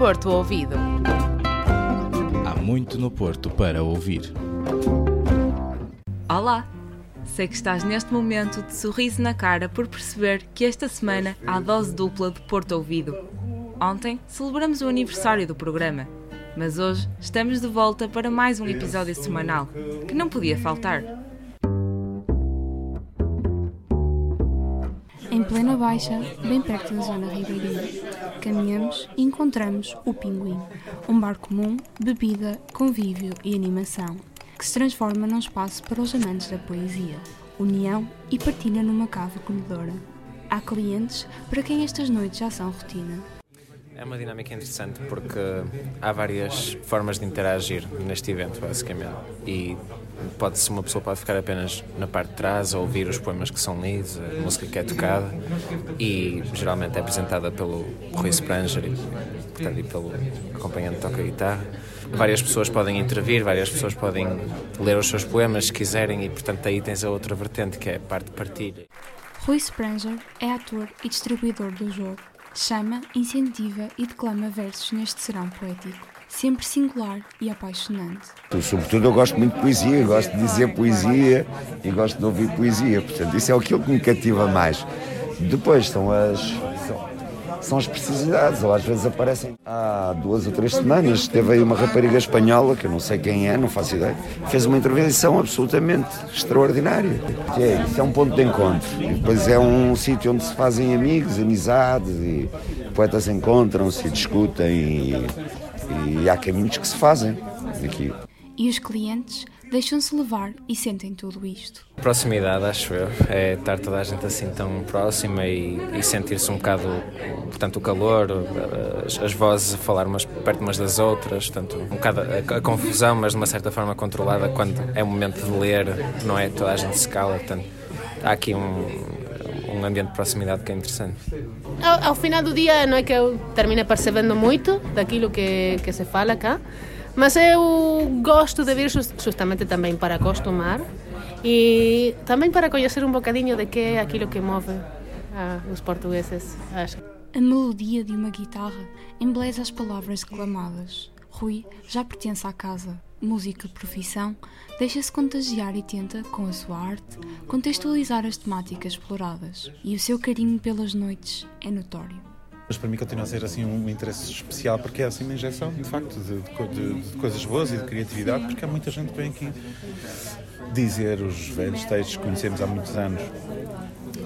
Porto Ouvido. Há muito no Porto para ouvir. Olá! Sei que estás neste momento de sorriso na cara por perceber que esta semana há dose dupla de Porto Ouvido. Ontem celebramos o aniversário do programa, mas hoje estamos de volta para mais um episódio semanal, que não podia faltar. Plena baixa, bem perto da zona ribeirinha, caminhamos e encontramos o Pinguim, um bar comum, bebida, convívio e animação, que se transforma num espaço para os amantes da poesia, união e partilha numa cava acolhedora. Há clientes para quem estas noites já são rotina. É uma dinâmica interessante porque há várias formas de interagir neste evento, basicamente. E pode-se uma pessoa pode ficar apenas na parte de trás a ouvir os poemas que são lidos, a música que é tocada e geralmente é apresentada pelo Rui Spranger e, portanto, e pelo acompanhante que toca guitarra. Várias pessoas podem intervir, várias pessoas podem ler os seus poemas se quiserem e portanto aí tens a outra vertente que é a parte de partilha. Rui Spranger é ator e distribuidor do jogo chama, incentiva e declama versos neste serão poético, sempre singular e apaixonante. Sobretudo eu gosto muito de poesia, gosto de dizer poesia e gosto de ouvir poesia, portanto isso é aquilo que me cativa mais. Depois são as são as precisidades, ou às vezes aparecem. Há duas ou três semanas teve aí uma rapariga espanhola, que eu não sei quem é, não faço ideia, fez uma intervenção absolutamente extraordinária. Que é, isso é um ponto de encontro. E depois é um sítio onde se fazem amigos, amizades, e poetas encontram-se discutem, e, e há caminhos que se fazem aqui. E os clientes deixam-se levar e sentem tudo isto. Proximidade, acho eu, é estar toda a gente assim tão próxima e, e sentir-se um bocado, portanto, o calor, as, as, vozes a falar umas perto umas das outras, portanto, um bocado a, a, confusão, mas de uma certa forma controlada quando é o momento de ler, não é? Toda a gente se cala, portanto, há aqui um, um ambiente de proximidade que é interessante. Ao, ao final do dia não é que eu termine percebendo muito daquilo que, que se fala cá, mas eu gosto de vir justamente também para acostumar e também para conhecer um bocadinho de que é aquilo que move ah, os portugueses, acho. A melodia de uma guitarra embeleza as palavras declamadas. Rui já pertence à casa, música profissão, deixa-se contagiar e tenta, com a sua arte, contextualizar as temáticas exploradas. E o seu carinho pelas noites é notório mas para mim continua a ser assim um interesse especial porque é assim uma injeção de facto de, de, de coisas boas e de criatividade porque há muita gente que vem aqui dizer os velhos textos que conhecemos há muitos anos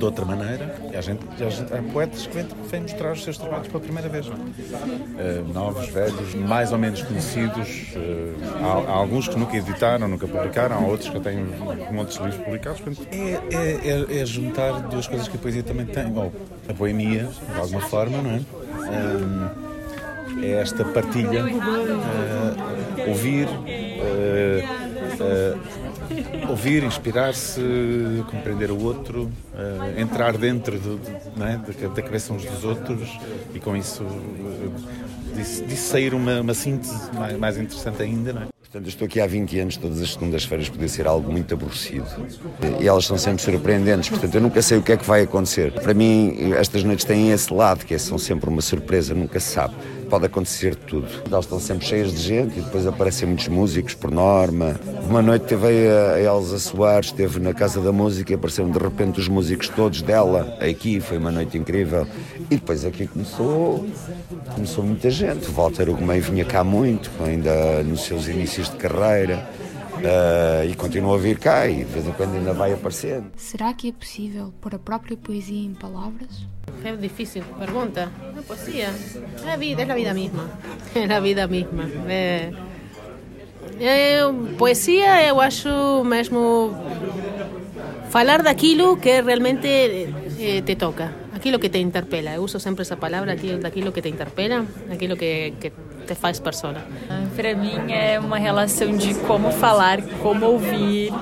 de outra maneira. E há, gente, há, gente, há poetas que vêm, mostrar os seus trabalhos pela primeira vez. Uh, novos, velhos, mais ou menos conhecidos. Uh, há, há, alguns que nunca editaram, nunca publicaram, há outros que têm de livros publicados. Portanto, é, é, é, é, juntar duas coisas que a poesia também tem. Ou a poemia, de alguma forma, não é? Um, é esta partilha, uh, ouvir, ouvir, inspirar-se, compreender o outro, uh, entrar dentro é? da, da, cabeça uns dos outros e com isso uh, disso sair uma, uma síntese mais, mais, interessante ainda. Não é? Portanto, estou aqui há 20 anos, todas as segundas-feiras podia ser algo muito aborrecido. E elas são sempre surpreendentes, portanto, eu nunca sei o que é que vai acontecer. Para mim, estas noites têm esse lado, que é, são sempre uma surpresa, nunca se sabe pode acontecer tudo. Elas estão sempre cheias de gente e depois aparecem muitos músicos por norma. Uma noite teve a Elsa Soares, esteve na Casa da Música e apareceram de repente os músicos todos dela aqui, foi uma noite incrível. E depois aqui começou, começou muita gente. Walter Ugumem vinha cá muito, ainda nos seus inícios de carreira. Uh, e continua a vir cá e de vez em quando ainda vai aparecendo. Será que é possível pôr a própria poesia em palavras? É difícil pergunta. A poesia é a vida, é a vida mesma. É a vida mesma. É, é, poesia, eu acho mesmo falar daquilo que realmente eh, te toca, aquilo que te interpela. Eu uso sempre essa palavra, daquilo que te interpela, aquilo que, que te faz persona. Para mim é uma relação de como falar, como ouvir,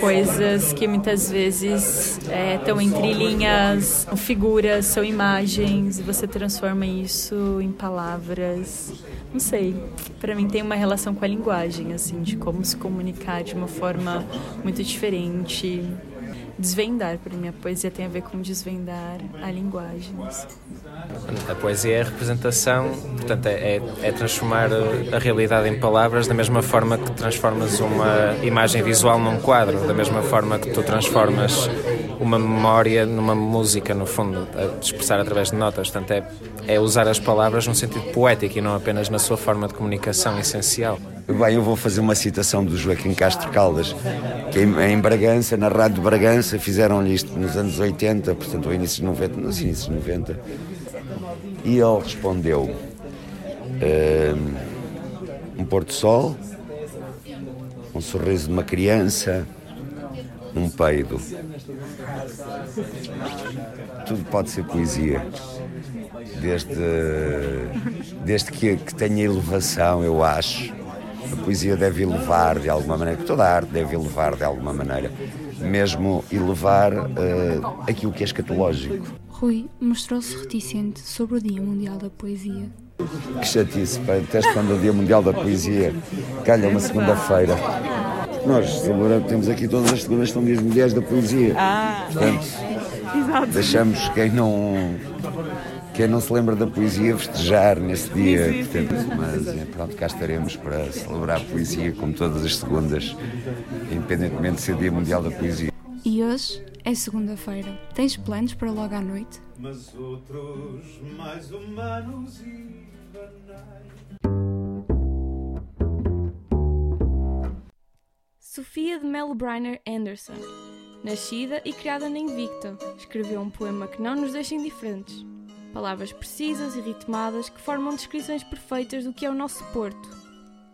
coisas que muitas vezes estão é, entre linhas, são figuras, são imagens, e você transforma isso em palavras. Não sei, para mim tem uma relação com a linguagem, assim, de como se comunicar de uma forma muito diferente desvendar. Para mim, a poesia tem a ver com desvendar a linguagem. A poesia é a representação, portanto, é, é- é transformar a realidade em palavras da mesma forma que transformas uma imagem visual num quadro, da mesma forma que tu transformas uma memória numa música, no fundo, a expressar através de notas. Portanto, é, é usar as palavras num sentido poético e não apenas na sua forma de comunicação essencial. Bem, eu vou fazer uma citação do Joaquim Castro Caldas, que em, Bragança, na Rádio de Bragança, fizeram-lhe isto nos anos 80, portanto, ao início de 90, nos inícios de 90. E ele respondeu: um pôr-do-sol, um sorriso de uma criança, um peido. Tudo pode ser poesia. Desde, desde que, que tenha elevação, eu acho. A poesia deve elevar de alguma maneira, toda a arte deve elevar de alguma maneira, mesmo elevar eh, aquilo que é escatológico. Rui mostrou-se reticente sobre o Dia Mundial da Poesia. Que chatice, pá, até quando o Dia Mundial da Poesia calha uma segunda-feira. Nós temos aqui todas as segundas são dias mundiais da poesia. Portanto, deixamos quem não quem não se lembra da poesia festejar nesse dia. Portanto, mas é, pronto, cá estaremos para celebrar a poesia como todas as segundas, independentemente de ser Dia Mundial da Poesia. E hoje é segunda-feira. Tens planos para logo à noite? mas outros mais humanos e banais. Sofia de Melo Briner Anderson. Nascida e criada na Invicta, escreveu um poema que não nos deixa indiferentes. Palavras precisas e ritmadas que formam descrições perfeitas do que é o nosso Porto.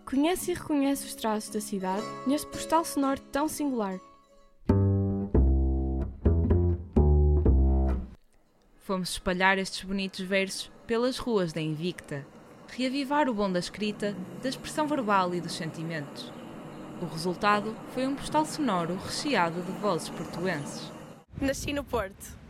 Conhece e reconhece os traços da cidade neste postal sonoro tão singular. Fomos espalhar estes bonitos versos pelas ruas da Invicta, reavivar o bom da escrita, da expressão verbal e dos sentimentos. O resultado foi um postal sonoro recheado de vozes portuenses. Nasci no Porto.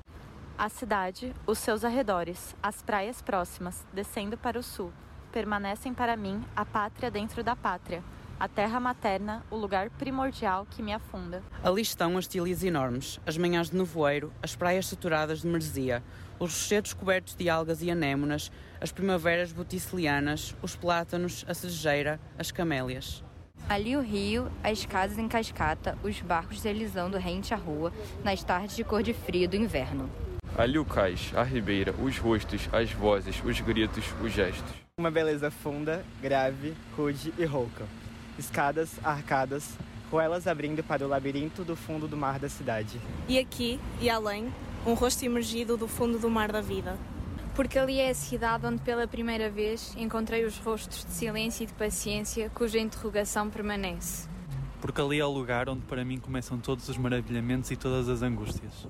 A cidade, os seus arredores, as praias próximas, descendo para o sul, permanecem para mim a pátria dentro da pátria, a terra materna, o lugar primordial que me afunda. Ali estão as tilhas enormes, as manhãs de nevoeiro, as praias saturadas de merzia, os rochedos cobertos de algas e anémonas, as primaveras boticilianas, os plátanos, a cerejeira, as camélias. Ali o rio, as casas em cascata, os barcos deslizando rente à rua, nas tardes de cor de frio do inverno. Ali o cais, a ribeira, os rostos, as vozes, os gritos, os gestos. Uma beleza funda, grave, rude e rouca. Escadas, arcadas, ruelas abrindo para o labirinto do fundo do mar da cidade. E aqui, e além, um rosto emergido do fundo do mar da vida. Porque ali é a cidade onde pela primeira vez encontrei os rostos de silêncio e de paciência cuja interrogação permanece. Porque ali é o lugar onde para mim começam todos os maravilhamentos e todas as angústias.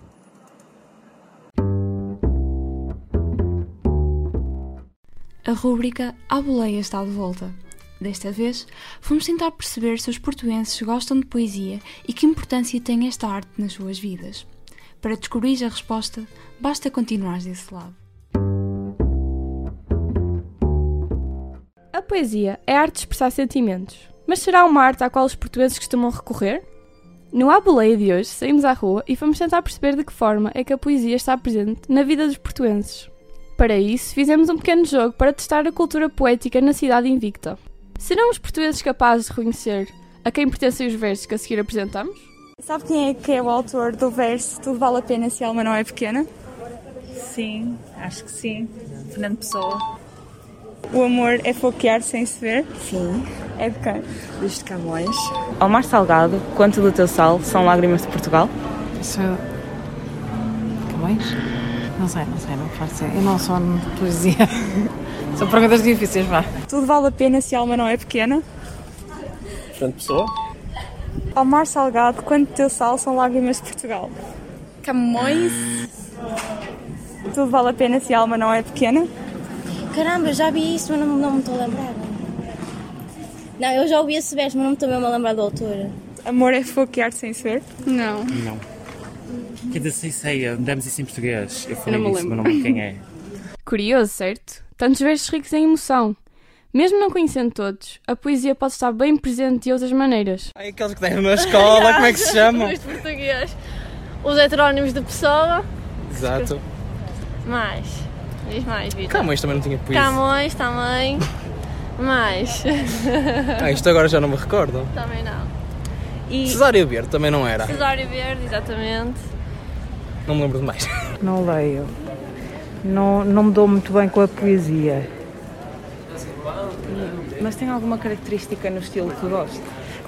A rúbrica A Boleia está de volta. Desta vez, fomos tentar perceber se os portuenses gostam de poesia e que importância tem esta arte nas suas vidas. Para descobrir a resposta, basta continuar desse lado. A poesia é a arte de expressar sentimentos, mas será uma arte à qual os portugueses costumam recorrer? No A Boleia de hoje, saímos à rua e fomos tentar perceber de que forma é que a poesia está presente na vida dos portuenses. Para isso, fizemos um pequeno jogo para testar a cultura poética na cidade invicta. Serão os portugueses capazes de reconhecer a quem pertencem os versos que a seguir apresentamos? Sabe quem é que é o autor do verso Tudo vale a pena se a alma não é pequena? Sim, acho que sim. Fernando Pessoa. O amor é foquear sem se ver? Sim. É de quem? Luís de Camões. Ao mar salgado, quanto do teu sal são lágrimas de Portugal? Isso é... Camões? Não sei, não sei, não faço Eu não sou de poesia. São perguntas difíceis, vá. Tudo vale a pena se a alma não é pequena? Fernando Pessoa. Ao mar salgado, quanto teu sal são lágrimas de Portugal? Camões. Tudo vale a pena se a alma não é pequena? Caramba, já vi isso, mas não, não me estou a lembrar. Não, eu já ouvi esse verso, mas não me estou mesmo a lembrar do autor. Amor é foquear sem se ver? Não. Não. Quer dizer, sei, sei, damos isso em português. Eu falei Eu não me isso, mas não lembro quem é. Curioso, certo? Tantos versos ricos em emoção. Mesmo não conhecendo todos, a poesia pode estar bem presente de outras maneiras. Ai, aqueles que têm na escola, como é que se chamam? Os português. os heterónimos de Pessoa. Exato. Mais. Diz mais, Vitor. Camões também não tinha poesia. Camões também. Mais. Ah, isto agora já não me recordo. também não. E Cesário Verde também não era. Cesário Verde, exatamente. Não me lembro de mais. Não leio. Não, não me dou muito bem com a poesia. Mas tem alguma característica no estilo que gosta?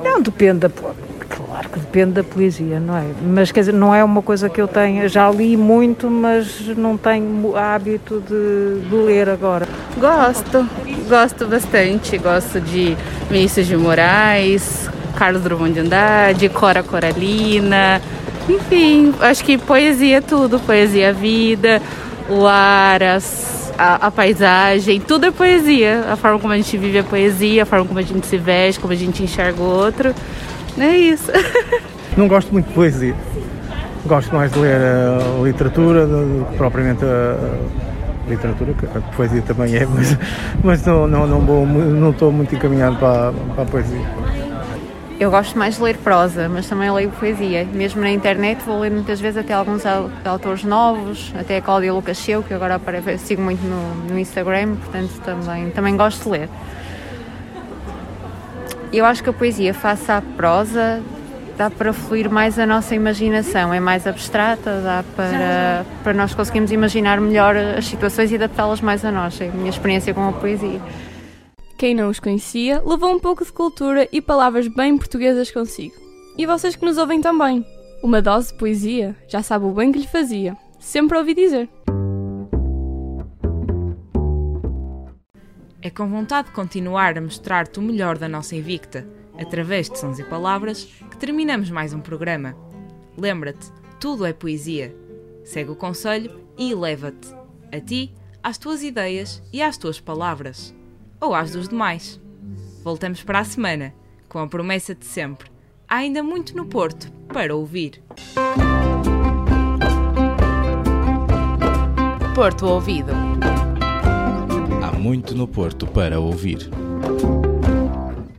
Não, depende da. Claro que depende da poesia, não é? Mas quer dizer, não é uma coisa que eu tenha. Já li muito, mas não tenho hábito de, de ler agora. Gosto, gosto bastante. Gosto de Vinícius de Moraes, Carlos Drummond de Andrade, Cora Coralina. Enfim, acho que poesia é tudo. Poesia é vida, o ar, as- a, a paisagem, tudo é poesia. A forma como a gente vive a poesia, a forma como a gente se veste, como a gente enxerga o outro. É isso. Não gosto muito de poesia. Gosto mais de ler a literatura do que propriamente a literatura, que a poesia também é, mas, mas não, não, não, não estou muito encaminhado para, para a poesia. Eu gosto mais de ler prosa, mas também leio poesia. Mesmo na internet vou ler muitas vezes até alguns au- autores novos, até a Cláudia Lucas Seu, que agora aparece, sigo muito no, no Instagram, portanto também, também gosto de ler. Eu acho que a poesia, face à prosa, dá para fluir mais a nossa imaginação, é mais abstrata, dá para, para nós conseguirmos imaginar melhor as situações e adaptá-las mais a nós. É a minha experiência com a poesia. Quem não os conhecia levou um pouco de cultura e palavras bem portuguesas consigo. E vocês que nos ouvem também. Uma dose de poesia já sabe o bem que lhe fazia. Sempre ouvi dizer. É com vontade de continuar a mostrar-te o melhor da nossa Invicta, através de sons e palavras, que terminamos mais um programa. Lembra-te, tudo é poesia. Segue o conselho e eleva-te. A ti, às tuas ideias e às tuas palavras. Ou às dos demais. Voltamos para a semana, com a promessa de sempre. Há ainda muito no Porto para ouvir. Porto Ouvido. Há muito no Porto para ouvir.